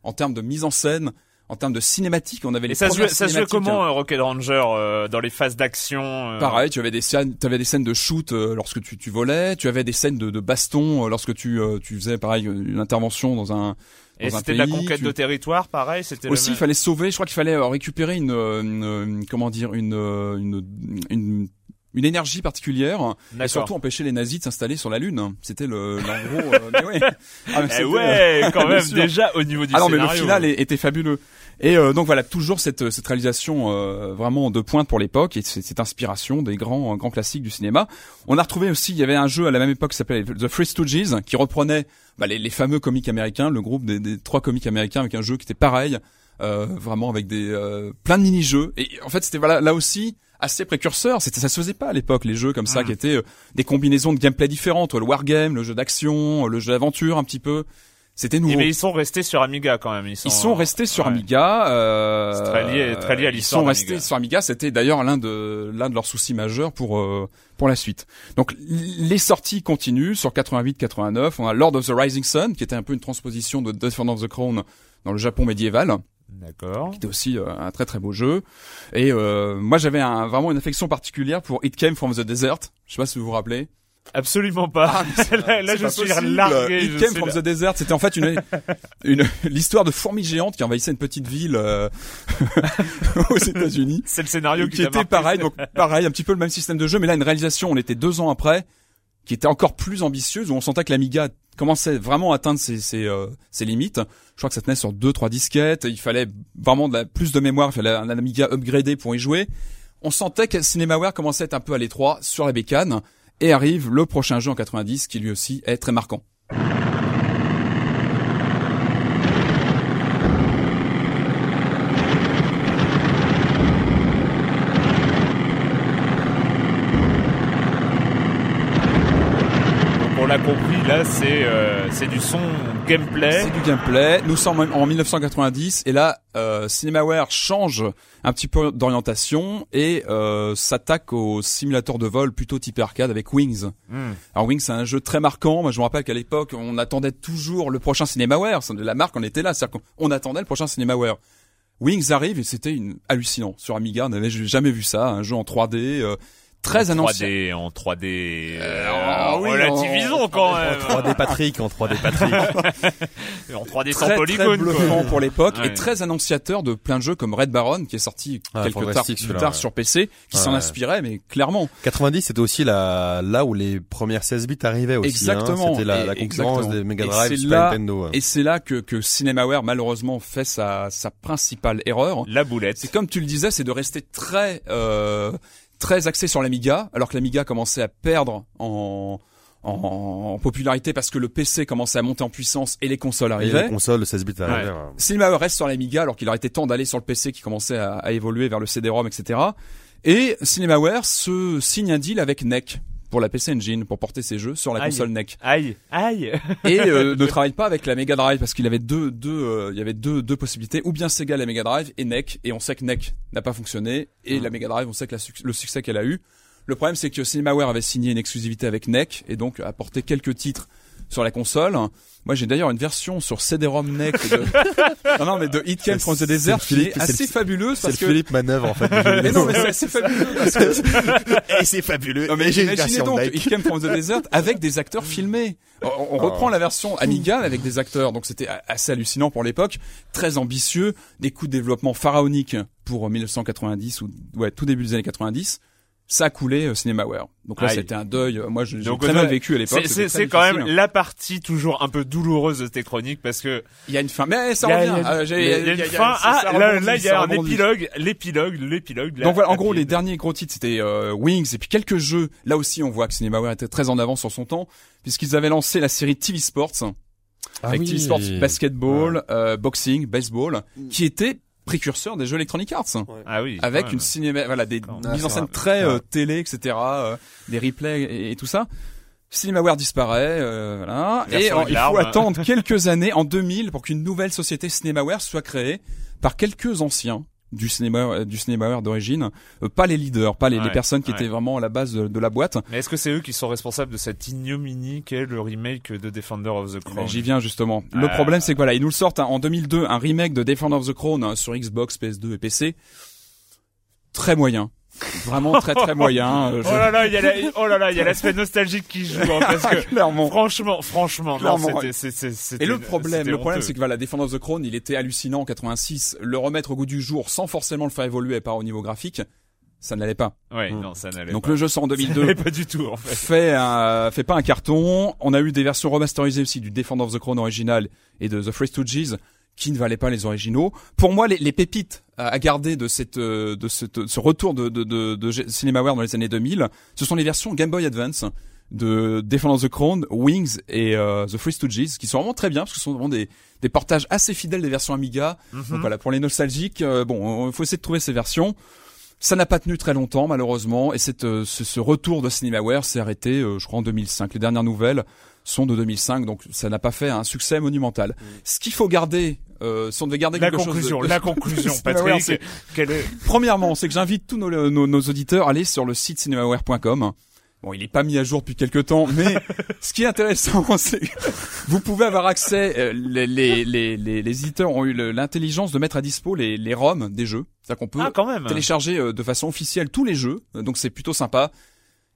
En termes de mise en scène, en termes de cinématique, on avait les Et ça se ça se jouait comment hein. euh, Rocket Ranger euh, dans les phases d'action euh, Pareil, tu avais des scènes, tu avais des scènes de shoot euh, lorsque tu, tu volais, tu avais des scènes de, de baston euh, lorsque tu, euh, tu faisais pareil une intervention dans un Et c'était de la conquête tu- de territoire, pareil. C'était Aussi, il fallait sauver. Je crois qu'il fallait récupérer une, une, une- comment dire, une, une, une, une énergie particulière. Et surtout empêcher les nazis de s'installer sur la lune. C'était le, l'en gros. euh, mais ouais. Ah, mais Eh c'était, ouais, quand bien même sûr. déjà au niveau du ah non, mais le scénario. final est- était fabuleux. Et euh, donc voilà, toujours cette, cette réalisation euh, vraiment de pointe pour l'époque et cette inspiration des grands grands classiques du cinéma. On a retrouvé aussi, il y avait un jeu à la même époque qui s'appelait The Three Stooges, qui reprenait bah, les, les fameux comiques américains, le groupe des, des trois comiques américains avec un jeu qui était pareil, euh, vraiment avec des euh, plein de mini-jeux. Et en fait, c'était voilà là aussi assez précurseur. C'était ça se faisait pas à l'époque les jeux comme ça Mm. qui étaient euh, des combinaisons de gameplay différentes, le wargame, le jeu d'action, le jeu d'aventure un petit peu. C'était nouveau. Et mais ils sont restés sur Amiga quand même. Ils sont, Ils sont restés sur ouais. Amiga. Euh, C'est très lié- très lié à l'histoire Ils sont restés sur Amiga. C'était d'ailleurs l'un de l'un de leurs soucis majeurs pour euh, pour la suite. Donc les sorties continuent sur 88-89. On a Lord of the Rising Sun qui était un peu une transposition de Defender of the Crown dans le Japon médiéval. D'accord. Qui était aussi euh, un très très beau jeu. Et euh, moi j'avais un, vraiment une affection particulière pour It Came from the Desert. Je sais pas si vous vous rappelez. Absolument pas. là, là, je pas suis possible. largué. It je Came from là. the Desert, c'était en fait une, une l'histoire de fourmis géantes qui envahissaient une petite ville euh, aux États-Unis. C'est le scénario qui, qui t'a était marqué. pareil, donc pareil, un petit peu le même système de jeu, mais là une réalisation, on était deux ans après, qui était encore plus ambitieuse, où on sentait que l'Amiga commençait vraiment à atteindre euh, ses limites. Je crois que ça tenait sur deux, trois disquettes, il fallait vraiment plus de mémoire, il fallait un Amiga upgradé pour y jouer. On sentait que Cinemaware commençait à être un peu à l'étroit sur la bécane, et arrive le prochain jeu en 90 qui lui aussi est très marquant. Donc on l'a compris, là c'est euh, c'est du son gameplay. C'est du gameplay. Nous sommes en 1990 et là, euh, Cinemaware change un petit peu d'orientation et euh, s'attaque au simulateur de vol plutôt type arcade avec Wings. Hmm. Alors Wings, c'est un jeu très marquant. Moi, je me rappelle qu'à l'époque, on attendait toujours le prochain Cinemaware. La marque, on était là, c'est-à-dire qu'on attendait le prochain Cinemaware. Wings arrive et c'était une hallucinant sur Amiga. On n'avait jamais vu ça, un jeu en 3D. euh, très en annoncé. 3D, en 3D. Euh, euh, oui, relativisons en- quand En même. 3D Patrick, en 3D Patrick. En 3D sans très, polygone. très quoi. bluffant pour l'époque Ouais. et très annonciateur de plein de jeux comme Red Baron qui est sorti Ah, quelques tard, fantastique, plus tard ouais. sur PC qui s'en ouais. inspirait mais clairement 90, c'était aussi la, là où les premières 16 bits arrivaient aussi. Exactement. Hein. C'était la, la concurrence exactement. des Mega Et Drive, c'est Super là- Nintendo. ouais. et c'est là que, que Cinemaware malheureusement fait sa, sa principale erreur La boulette. c'est comme tu le disais c'est de rester très euh, très axé sur l'Amiga alors que l'Amiga commençait à perdre en en, en popularité parce que le PC commençait à monter en puissance et les consoles Et arrivaient. les consoles, le 16 bits arrivaient. ouais. Reste sur l'Amiga alors qu'il aurait été temps d'aller sur le PC qui commençait à, à évoluer vers le CD-ROM, etc. Et CinemaWare se signe un deal avec NEC pour la PC Engine pour porter ses jeux sur la Aïe. console NEC Aïe, aïe. et euh, ne travaille pas avec la Mega Drive parce qu'il avait deux deux euh, il y avait deux deux possibilités. Ou bien Sega la Mega Drive et NEC et on sait que NEC n'a pas fonctionné. Et la Mega Drive on sait que la le succès qu'elle a eu. Le problème c'est que CinemaWare avait signé une exclusivité avec NEC et donc a porté quelques titres sur la console moi j'ai d'ailleurs une version sur CD-ROM NEC de... non non mais de Hit Came C'est- from the c'est Desert qui est c'est assez le- fabuleuse C'est parce que Philippe Manœuvre en fait. mais non mais c'est assez fabuleux parce que Et c'est fabuleux. non mais j'ai une imaginez version donc. It Came from the Desert avec des acteurs filmés. On, on reprend la version Amiga avec des acteurs, donc c'était assez hallucinant pour l'époque, très ambitieux, des coûts de développement pharaoniques pour 1990 ou ouais tout début des années 90. Ça a coulé euh, CinemaWare. Donc là Aïe. c'était un deuil. Euh, Moi je- j'ai Donc, très mal a- vécu à l'époque. C'est- quand même difficile. la partie toujours un peu douloureuse de Techtronic parce que Il y a une fin, mais ça revient. il y a- Euh, il y a il y a- une fin. ça- ça Ah, là, il y a un épilogue, l'épilogue, l'épilogue. Donc voilà, en gros, les derniers gros titres, c'était euh, Wings et puis quelques jeux. Là aussi, on voit que CinemaWare était très en avance sur son temps, puisqu'ils avaient lancé la série TV Sports, Ah avec oui. TV Sports Basketball, euh, Boxing, Baseball, qui était précurseur des jeux Electronic Arts. Ah oui. Avec une cinéma, voilà, des mises en scène très euh, télé, etc., euh, des replays et, et tout ça. CinemaWare disparaît, euh, voilà. Et euh, avec il faut attendre quelques années, en 2000, pour qu'une nouvelle société CinemaWare soit créée par quelques anciens du cinéma euh, du CinemaWare d'origine, euh, pas les leaders, pas les, personnes qui ouais. étaient vraiment à la base de, de la boîte. Mais est-ce que c'est eux qui sont responsables de cette ignominie qu'est le remake de Defender of the Crown? J'y viens justement. Le problème, c'est que voilà, ils nous le sortent hein, en 2002, un remake de Defender of the Crown hein, sur Xbox, PS2 et PC. Très moyen. Vraiment très très moyen. euh, je- Oh là là, il y a la, oh là là, il y a l'aspect nostalgique qui joue, hein, parce que Clairement. franchement, franchement, non, Clairement. Et le problème, le problème, c'est que voilà, Defender of the Crown, il était hallucinant en 86. Le remettre au goût du jour, sans forcément le faire évoluer par au niveau graphique, ça n'allait pas. Ouais, non, ça n'allait Donc pas. le jeu sort en Ça 2002. n'allait pas du tout, en fait. fait un, fait pas un carton. On a eu des versions remasterisées aussi du Defender of the Crown original et de The Three Stooges qui ne valaient pas les originaux. Pour moi, les, les pépites à garder de cette, euh, de cette, ce retour de, de, de, de CinemaWare dans les années 2000, ce sont les versions Game Boy Advance de Defender of the Crown, Wings et euh, The Three Stooges, qui sont vraiment très bien parce que ce sont vraiment des, des portages assez fidèles des versions Amiga. Mhm. Donc voilà, pour les nostalgiques, euh, bon, il faut essayer de trouver ces versions. Ça n'a pas tenu très longtemps malheureusement et cette, euh, ce, ce retour de CinemaWare s'est arrêté, euh, je crois en 2005. Les dernières nouvelles sont de 2005, donc ça n'a pas fait un succès monumental. Ce qu'il faut garder, euh, si on devait garder La quelque conclusion, chose, de- la conclusion, CinemaWare, c'est- Patrick. Quelle est... Premièrement, c'est que j'invite tous nos, nos, nos auditeurs à aller sur le site cinemaware.com. Bon, il est pas mis à jour depuis quelques temps, mais ce qui est intéressant, c'est que vous pouvez avoir accès. euh, les, les, les, les, les éditeurs ont eu l'intelligence de mettre à dispo les, les ROM des jeux. C'est-à-dire qu'on peut Ah, quand même. télécharger euh, de façon officielle tous les jeux. Euh, Donc c'est plutôt sympa.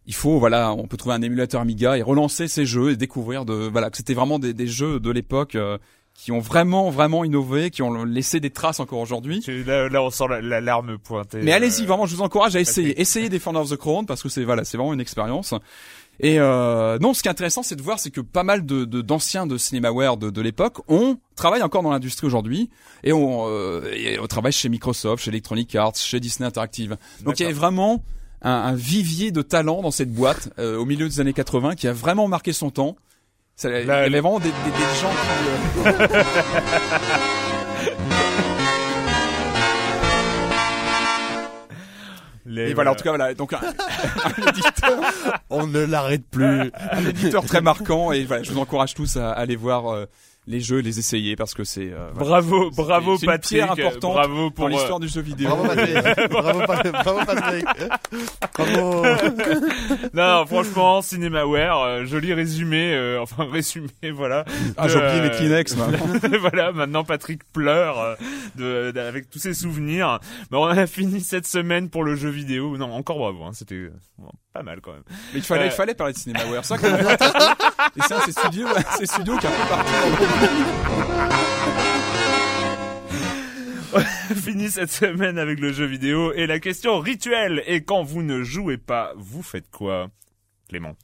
Il faut voilà, on peut trouver un émulateur Amiga et relancer ces jeux et découvrir de voilà que c'était vraiment des, des jeux de l'époque euh, qui ont vraiment vraiment innové, qui ont laissé des traces encore aujourd'hui. Là, là, on sent la- l'alarme pointée. Mais allez-y, Euh, vraiment, je vous encourage à essayer. Essayez Defender of the Crown parce que c'est voilà, c'est vraiment une expérience. Et euh, non, ce qui est intéressant, c'est de voir, c'est que pas mal de de- d'anciens de, CinemaWare de, de l'époque ont travaillent encore dans l'industrie aujourd'hui et on, euh, et on travaille chez Microsoft, chez Electronic Arts, chez Disney Interactive. Donc il y avait vraiment un, un vivier de talent dans cette boîte euh, au milieu des années 80 qui a vraiment marqué son temps. Il y La- avait vraiment des, des, des gens qui euh, les- et voilà en tout cas voilà donc un, un éditeur On ne l'arrête plus. un éditeur très marquant et voilà, je vous encourage tous à aller voir euh, les jeux, les essayer parce que c'est euh, voilà. Bravo, bravo c'est une Patrick. pierre importante bravo pour pour euh, l'histoire du jeu vidéo. Bravo Patrick. Bravo, Pa- bravo Patrick. Bravo. Non, non, franchement, CinemaWare, euh, joli résumé, euh, enfin résumé, voilà. Ah, j'ai oublié euh, mes Kleenex. moi. voilà, maintenant Patrick pleure euh, de, de- avec tous ses souvenirs. Mais on a fini cette semaine pour le jeu vidéo. Non, encore bravo, hein, c'était euh, bon, pas mal quand même. Mais il fallait, Euh. il fallait parler de CinemaWare. Ça, fait petit peu. Et ça, c'est studio, c'est studio qui a un peu parti. fini cette semaine avec le jeu vidéo et la question rituelle. Et quand vous ne jouez pas, vous faites quoi Clément?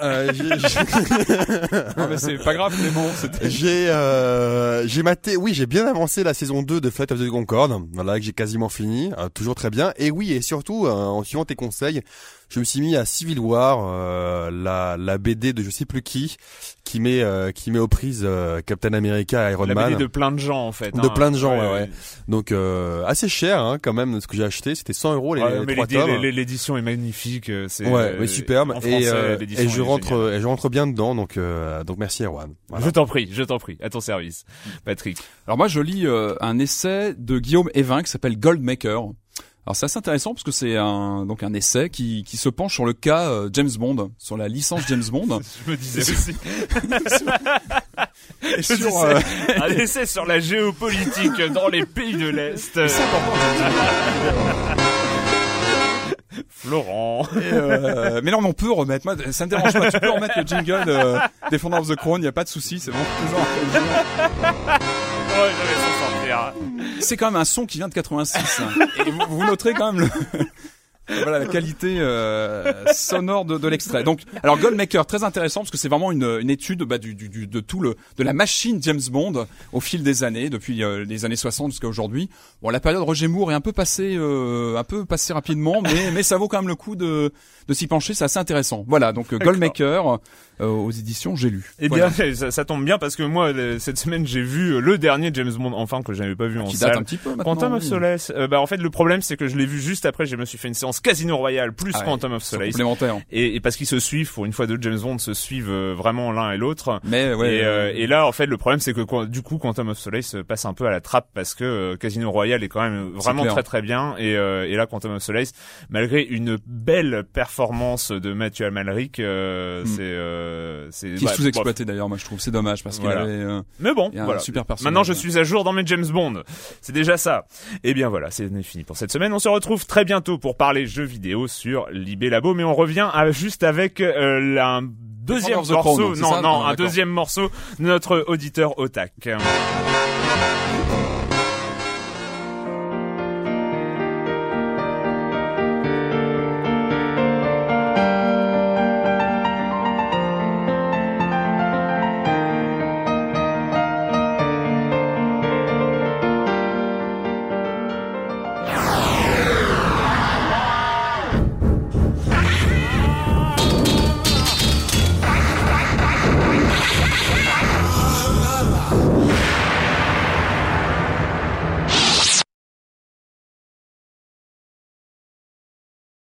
Euh, Non, mais c'est pas grave. C'était J'ai euh, j'ai maté, oui, j'ai bien avancé la saison 2 de Flight of the Concorde, voilà que j'ai quasiment fini, euh, toujours très bien. Et oui, et surtout, euh, en suivant tes conseils, je me suis mis à Civil War, euh, la, la BD de je sais plus qui, qui met euh, qui met aux prises euh, Captain America et Iron La Man. BD de plein de gens en fait. De hein. plein de gens, ouais, ouais. Donc euh, assez cher hein, quand même ce que j'ai acheté, c'était 100 euros les, Ouais, les mais trois tomes. l'é- l'édition est magnifique. euh, C'est Ouais, euh, mais superbe. Et, euh, et je rentre, géniale. et je rentre bien dedans, donc euh, donc merci Erwan. Voilà. Je t'en prie, je t'en prie. À ton service, Patrick. Alors moi, je lis euh, un essai de Guillaume Evin qui s'appelle Goldmaker. Alors c'est assez intéressant parce que c'est un donc un essai qui qui se penche sur le cas euh, James Bond, sur la licence James Bond. Je me disais aussi. Sur, disais, euh, un essai sur la géopolitique dans les pays de l'Est. Florent. Euh, mais non, mais on peut remettre. Moi, ça me dérange pas. Tu peux remettre le jingle euh, Defender of the Crown. Il y a pas de souci. C'est bon. Toujours. Ouais, C'est quand même un son qui vient de 86. hein. Et vous, vous noterez quand même le. Voilà la qualité euh, sonore de, de l'extrait. Donc, alors Goldmaker très intéressant parce que c'est vraiment une, une étude bah, du, du, du- de tout le de la machine James Bond au fil des années, depuis euh, les années 60 jusqu'à aujourd'hui. Bon, la période Roger Moore est un peu passée euh, un peu passée rapidement, mais mais ça vaut quand même le coup de de s'y pencher. C'est assez intéressant. Voilà, donc Goldmaker aux éditions J'ai lu. Eh Voilà. bien, ça, ça tombe bien parce que moi, le- cette semaine, j'ai vu euh, le dernier James Bond, enfin, que j'avais pas vu en qui date un petit peu maintenant. Quantum of. Solace. Euh, bah, en fait, le problème, c'est que je l'ai vu juste après. Je me suis fait une séance Casino Royale plus Ah ouais, Quantum of Solace. complémentaire. Et, et parce qu'ils se suivent, pour une fois deux James Bond se suivent euh, vraiment l'un et l'autre. Mais ouais. et, euh, et là, en fait, le problème, c'est que du coup, Quantum of Solace euh, passe un peu à la trappe parce que euh, Casino Royale est quand même vraiment très très bien. Et, euh, et là, Quantum of Solace, malgré une belle performance de Mathieu Amalric, euh, Mm. c'est euh, c'est qui est bah, sous-exploité d'ailleurs, moi je trouve c'est dommage parce qu'il Voilà. avait euh, Mais bon, il y a un voilà. super personnage. Maintenant, je suis à jour dans mes James Bond. C'est déjà ça. Et bien voilà, c'est fini pour cette semaine. On se retrouve très bientôt pour parler jeux vidéo sur Libé Labo, mais on revient à- juste avec euh, la- un deuxième morceau. Crown, non, non, Ah, un deuxième morceau de notre auditeur Otak.